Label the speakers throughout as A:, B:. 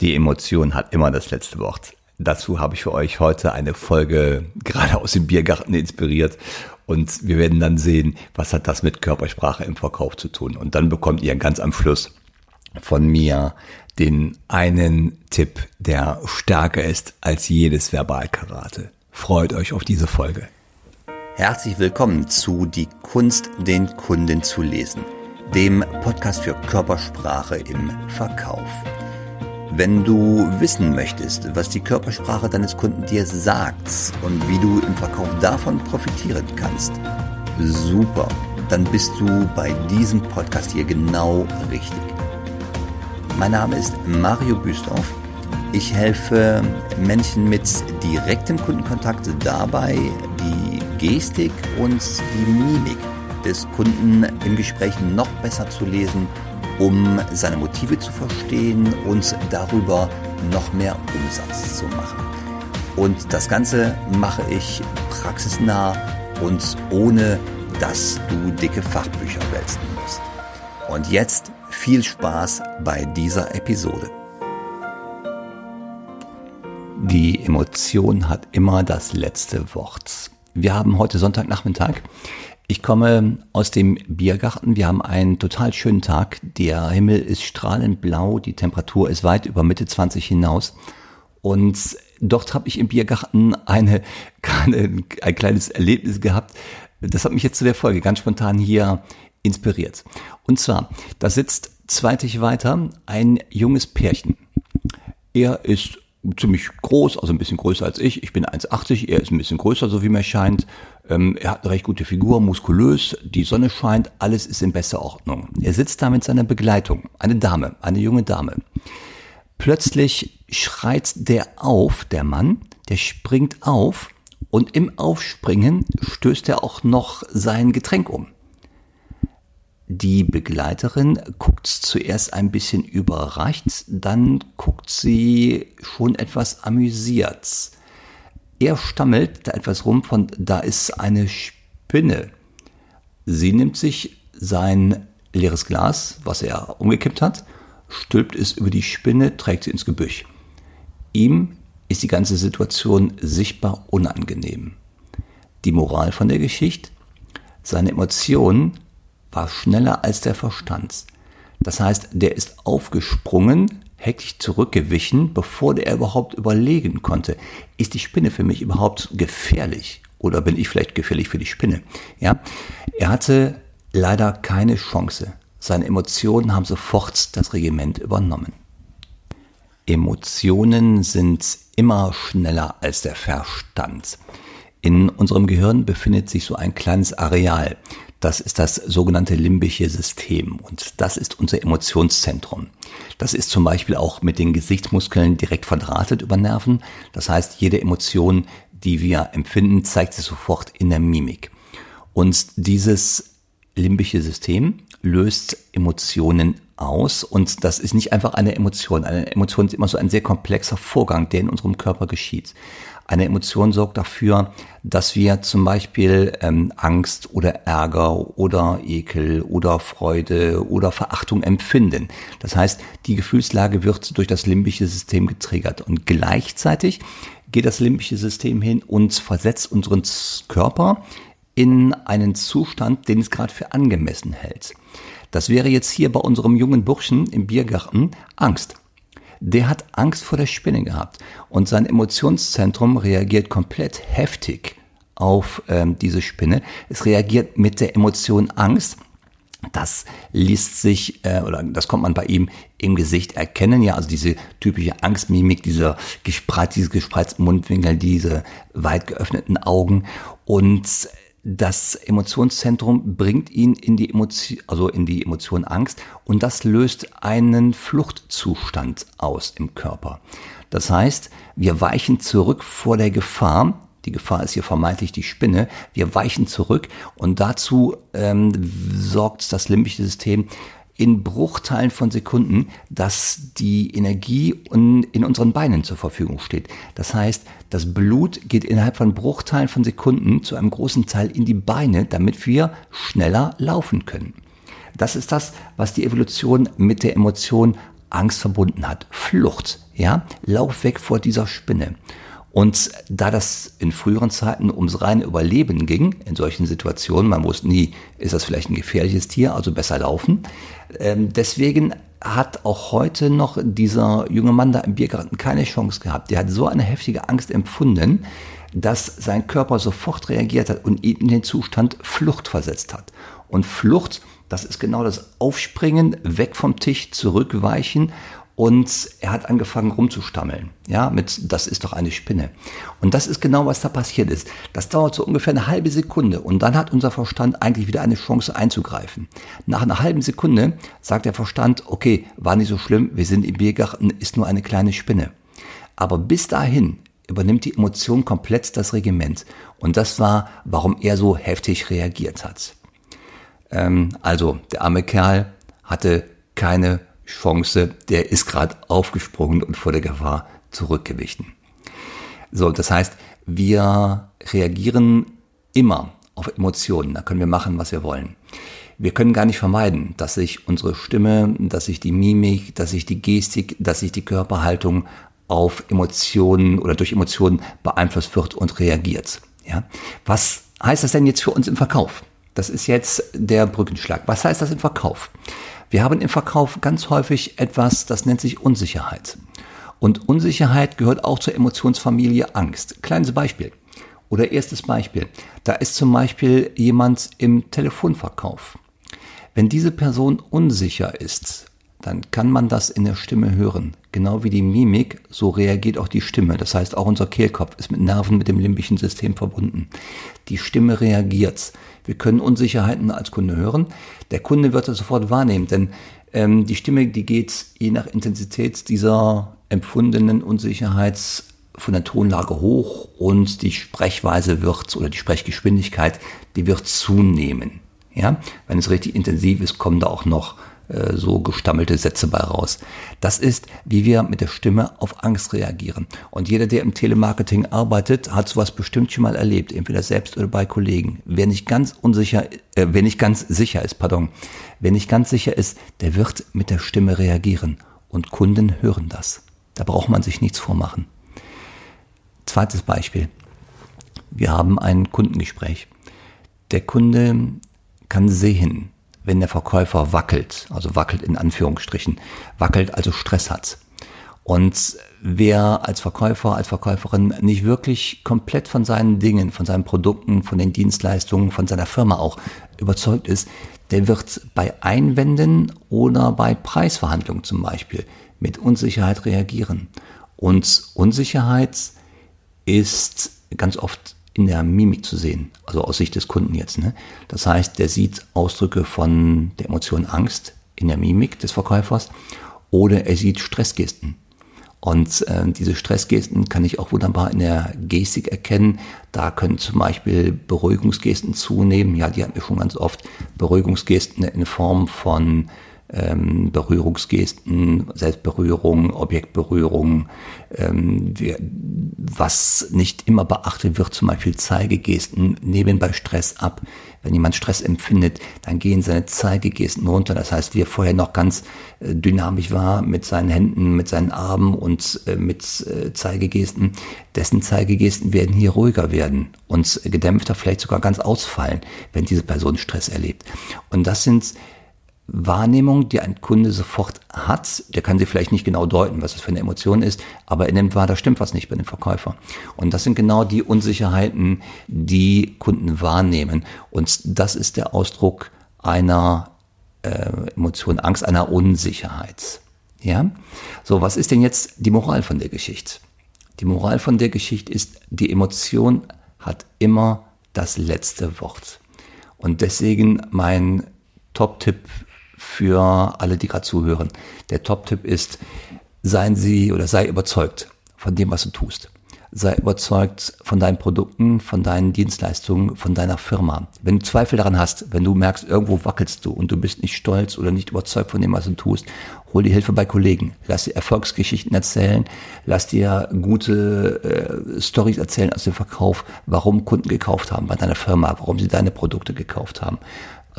A: Die Emotion hat immer das letzte Wort. Dazu habe ich für euch heute eine Folge gerade aus dem Biergarten inspiriert und wir werden dann sehen, was hat das mit Körpersprache im Verkauf zu tun. Und dann bekommt ihr ganz am Schluss von mir den einen Tipp, der stärker ist als jedes Verbalkarate. Freut euch auf diese Folge.
B: Herzlich willkommen zu Die Kunst, den Kunden zu lesen, dem Podcast für Körpersprache im Verkauf. Wenn du wissen möchtest, was die Körpersprache deines Kunden dir sagt und wie du im Verkauf davon profitieren kannst, super, dann bist du bei diesem Podcast hier genau richtig. Mein Name ist Mario Büstorf. Ich helfe Menschen mit direktem Kundenkontakt dabei, die Gestik und die Mimik des Kunden im Gespräch noch besser zu lesen um seine Motive zu verstehen und darüber noch mehr Umsatz zu machen. Und das Ganze mache ich praxisnah und ohne, dass du dicke Fachbücher wälzen musst. Und jetzt viel Spaß bei dieser Episode.
A: Die Emotion hat immer das letzte Wort. Wir haben heute Sonntagnachmittag. Ich komme aus dem Biergarten. Wir haben einen total schönen Tag. Der Himmel ist strahlend blau. Die Temperatur ist weit über Mitte 20 hinaus. Und dort habe ich im Biergarten eine, eine, ein kleines Erlebnis gehabt. Das hat mich jetzt zu der Folge ganz spontan hier inspiriert. Und zwar, da sitzt zweitig weiter ein junges Pärchen. Er ist ziemlich groß, also ein bisschen größer als ich. Ich bin 1,80, er ist ein bisschen größer, so wie mir scheint. Ähm, er hat eine recht gute Figur, muskulös, die Sonne scheint, alles ist in bester Ordnung. Er sitzt da mit seiner Begleitung, eine Dame, eine junge Dame. Plötzlich schreit der auf, der Mann, der springt auf und im Aufspringen stößt er auch noch sein Getränk um. Die Begleiterin guckt zuerst ein bisschen überrascht, dann guckt sie schon etwas amüsiert. Er stammelt da etwas rum von, da ist eine Spinne. Sie nimmt sich sein leeres Glas, was er umgekippt hat, stülpt es über die Spinne, trägt sie ins Gebüsch. Ihm ist die ganze Situation sichtbar unangenehm. Die Moral von der Geschichte? Seine Emotionen war schneller als der Verstand. Das heißt, der ist aufgesprungen, hektisch zurückgewichen, bevor der überhaupt überlegen konnte, ist die Spinne für mich überhaupt gefährlich? Oder bin ich vielleicht gefährlich für die Spinne? Ja, er hatte leider keine Chance. Seine Emotionen haben sofort das Regiment übernommen. Emotionen sind immer schneller als der Verstand. In unserem Gehirn befindet sich so ein kleines Areal. Das ist das sogenannte limbische System und das ist unser Emotionszentrum. Das ist zum Beispiel auch mit den Gesichtsmuskeln direkt verdrahtet über Nerven. Das heißt, jede Emotion, die wir empfinden, zeigt sich sofort in der Mimik. Und dieses limbische System löst Emotionen aus und das ist nicht einfach eine Emotion. Eine Emotion ist immer so ein sehr komplexer Vorgang, der in unserem Körper geschieht. Eine Emotion sorgt dafür, dass wir zum Beispiel ähm, Angst oder Ärger oder Ekel oder Freude oder Verachtung empfinden. Das heißt, die Gefühlslage wird durch das limbische System getriggert und gleichzeitig geht das limbische System hin und versetzt unseren Körper in einen Zustand, den es gerade für angemessen hält. Das wäre jetzt hier bei unserem jungen Burschen im Biergarten Angst der hat Angst vor der Spinne gehabt und sein Emotionszentrum reagiert komplett heftig auf ähm, diese Spinne. Es reagiert mit der Emotion Angst. Das liest sich äh, oder das kommt man bei ihm im Gesicht erkennen, ja, also diese typische Angstmimik, dieser gespreizt, diese gespreizten Mundwinkel, diese weit geöffneten Augen und das Emotionszentrum bringt ihn in die Emotion, also in die Emotion Angst und das löst einen Fluchtzustand aus im Körper. Das heißt, wir weichen zurück vor der Gefahr. Die Gefahr ist hier vermeintlich die Spinne. Wir weichen zurück und dazu ähm, sorgt das limbische System in Bruchteilen von Sekunden, dass die Energie in unseren Beinen zur Verfügung steht. Das heißt, das Blut geht innerhalb von Bruchteilen von Sekunden zu einem großen Teil in die Beine, damit wir schneller laufen können. Das ist das, was die Evolution mit der Emotion Angst verbunden hat. Flucht, ja, lauf weg vor dieser Spinne. Und da das in früheren Zeiten ums reine Überleben ging, in solchen Situationen, man wusste nie, ist das vielleicht ein gefährliches Tier, also besser laufen. Ähm, deswegen hat auch heute noch dieser junge Mann da im Biergarten keine Chance gehabt. Der hat so eine heftige Angst empfunden, dass sein Körper sofort reagiert hat und ihn in den Zustand Flucht versetzt hat. Und Flucht, das ist genau das Aufspringen, weg vom Tisch, zurückweichen und er hat angefangen rumzustammeln. Ja, mit, das ist doch eine Spinne. Und das ist genau, was da passiert ist. Das dauert so ungefähr eine halbe Sekunde und dann hat unser Verstand eigentlich wieder eine Chance einzugreifen. Nach einer halben Sekunde sagt der Verstand, okay, war nicht so schlimm, wir sind im Biergarten, ist nur eine kleine Spinne. Aber bis dahin übernimmt die Emotion komplett das Regiment. Und das war, warum er so heftig reagiert hat. Ähm, also, der arme Kerl hatte keine Chance, der ist gerade aufgesprungen und vor der Gefahr zurückgewichen. So, das heißt, wir reagieren immer auf Emotionen. Da können wir machen, was wir wollen. Wir können gar nicht vermeiden, dass sich unsere Stimme, dass sich die Mimik, dass sich die Gestik, dass sich die Körperhaltung auf Emotionen oder durch Emotionen beeinflusst wird und reagiert. Ja? Was heißt das denn jetzt für uns im Verkauf? Das ist jetzt der Brückenschlag. Was heißt das im Verkauf? Wir haben im Verkauf ganz häufig etwas, das nennt sich Unsicherheit. Und Unsicherheit gehört auch zur Emotionsfamilie Angst. Kleines Beispiel. Oder erstes Beispiel. Da ist zum Beispiel jemand im Telefonverkauf. Wenn diese Person unsicher ist, dann kann man das in der Stimme hören. Genau wie die Mimik, so reagiert auch die Stimme. Das heißt, auch unser Kehlkopf ist mit Nerven mit dem limbischen System verbunden. Die Stimme reagiert. Wir können Unsicherheiten als Kunde hören. Der Kunde wird das sofort wahrnehmen, denn ähm, die Stimme, die geht je nach Intensität dieser empfundenen Unsicherheit von der Tonlage hoch und die Sprechweise wird oder die Sprechgeschwindigkeit, die wird zunehmen. Ja, wenn es richtig intensiv ist, kommen da auch noch äh, so gestammelte Sätze bei raus. Das ist, wie wir mit der Stimme auf Angst reagieren. Und jeder, der im Telemarketing arbeitet, hat sowas bestimmt schon mal erlebt, entweder selbst oder bei Kollegen. Wer nicht ganz unsicher, äh, wer nicht ganz sicher ist, pardon, wer nicht ganz sicher ist, der wird mit der Stimme reagieren. Und Kunden hören das. Da braucht man sich nichts vormachen. Zweites Beispiel. Wir haben ein Kundengespräch. Der Kunde kann sehen, wenn der Verkäufer wackelt, also wackelt in Anführungsstrichen, wackelt, also Stress hat. Und wer als Verkäufer, als Verkäuferin nicht wirklich komplett von seinen Dingen, von seinen Produkten, von den Dienstleistungen, von seiner Firma auch überzeugt ist, der wird bei Einwänden oder bei Preisverhandlungen zum Beispiel mit Unsicherheit reagieren. Und Unsicherheit ist ganz oft in der Mimik zu sehen, also aus Sicht des Kunden jetzt. Ne? Das heißt, der sieht Ausdrücke von der Emotion Angst in der Mimik des Verkäufers oder er sieht Stressgesten. Und äh, diese Stressgesten kann ich auch wunderbar in der Gestik erkennen. Da können zum Beispiel Beruhigungsgesten zunehmen. Ja, die hatten wir schon ganz oft. Beruhigungsgesten in Form von ähm, Berührungsgesten, Selbstberührung, Objektberührung, ähm, was nicht immer beachtet wird, zum Beispiel Zeigegesten, nehmen bei Stress ab. Wenn jemand Stress empfindet, dann gehen seine Zeigegesten runter. Das heißt, wie er vorher noch ganz äh, dynamisch war mit seinen Händen, mit seinen Armen und äh, mit äh, Zeigegesten, dessen Zeigegesten werden hier ruhiger werden und gedämpfter, vielleicht sogar ganz ausfallen, wenn diese Person Stress erlebt. Und das sind Wahrnehmung, die ein Kunde sofort hat. Der kann sie vielleicht nicht genau deuten, was das für eine Emotion ist, aber er nimmt wahr, da stimmt was nicht bei dem Verkäufer. Und das sind genau die Unsicherheiten, die Kunden wahrnehmen. Und das ist der Ausdruck einer äh, Emotion, Angst, einer Unsicherheit. Ja? So, was ist denn jetzt die Moral von der Geschichte? Die Moral von der Geschichte ist, die Emotion hat immer das letzte Wort. Und deswegen mein Top-Tipp für alle, die gerade zuhören. Der Top-Tipp ist, seien Sie oder sei überzeugt von dem, was du tust. Sei überzeugt von deinen Produkten, von deinen Dienstleistungen, von deiner Firma. Wenn du Zweifel daran hast, wenn du merkst, irgendwo wackelst du und du bist nicht stolz oder nicht überzeugt von dem, was du tust, hol dir Hilfe bei Kollegen. Lass dir Erfolgsgeschichten erzählen, lass dir gute äh, Stories erzählen aus dem Verkauf, warum Kunden gekauft haben bei deiner Firma, warum sie deine Produkte gekauft haben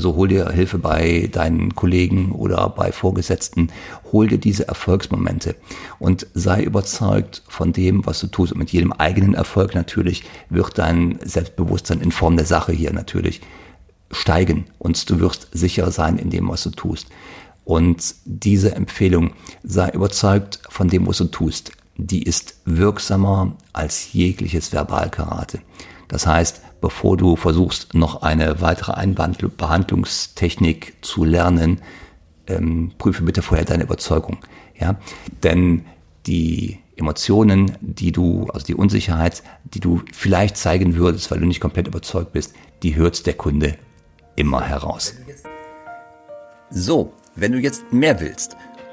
A: Also hol dir Hilfe bei deinen Kollegen oder bei Vorgesetzten. Hol dir diese Erfolgsmomente und sei überzeugt von dem, was du tust. Und mit jedem eigenen Erfolg natürlich wird dein Selbstbewusstsein in Form der Sache hier natürlich steigen und du wirst sicher sein in dem, was du tust. Und diese Empfehlung, sei überzeugt von dem, was du tust, die ist wirksamer als jegliches Verbalkarate. Das heißt, bevor du versuchst, noch eine weitere Einbehandlungstechnik zu lernen, ähm, prüfe bitte vorher deine Überzeugung. Ja? Denn die Emotionen, die du, also die Unsicherheit, die du vielleicht zeigen würdest, weil du nicht komplett überzeugt bist, die hört der Kunde immer heraus.
B: So, wenn du jetzt mehr willst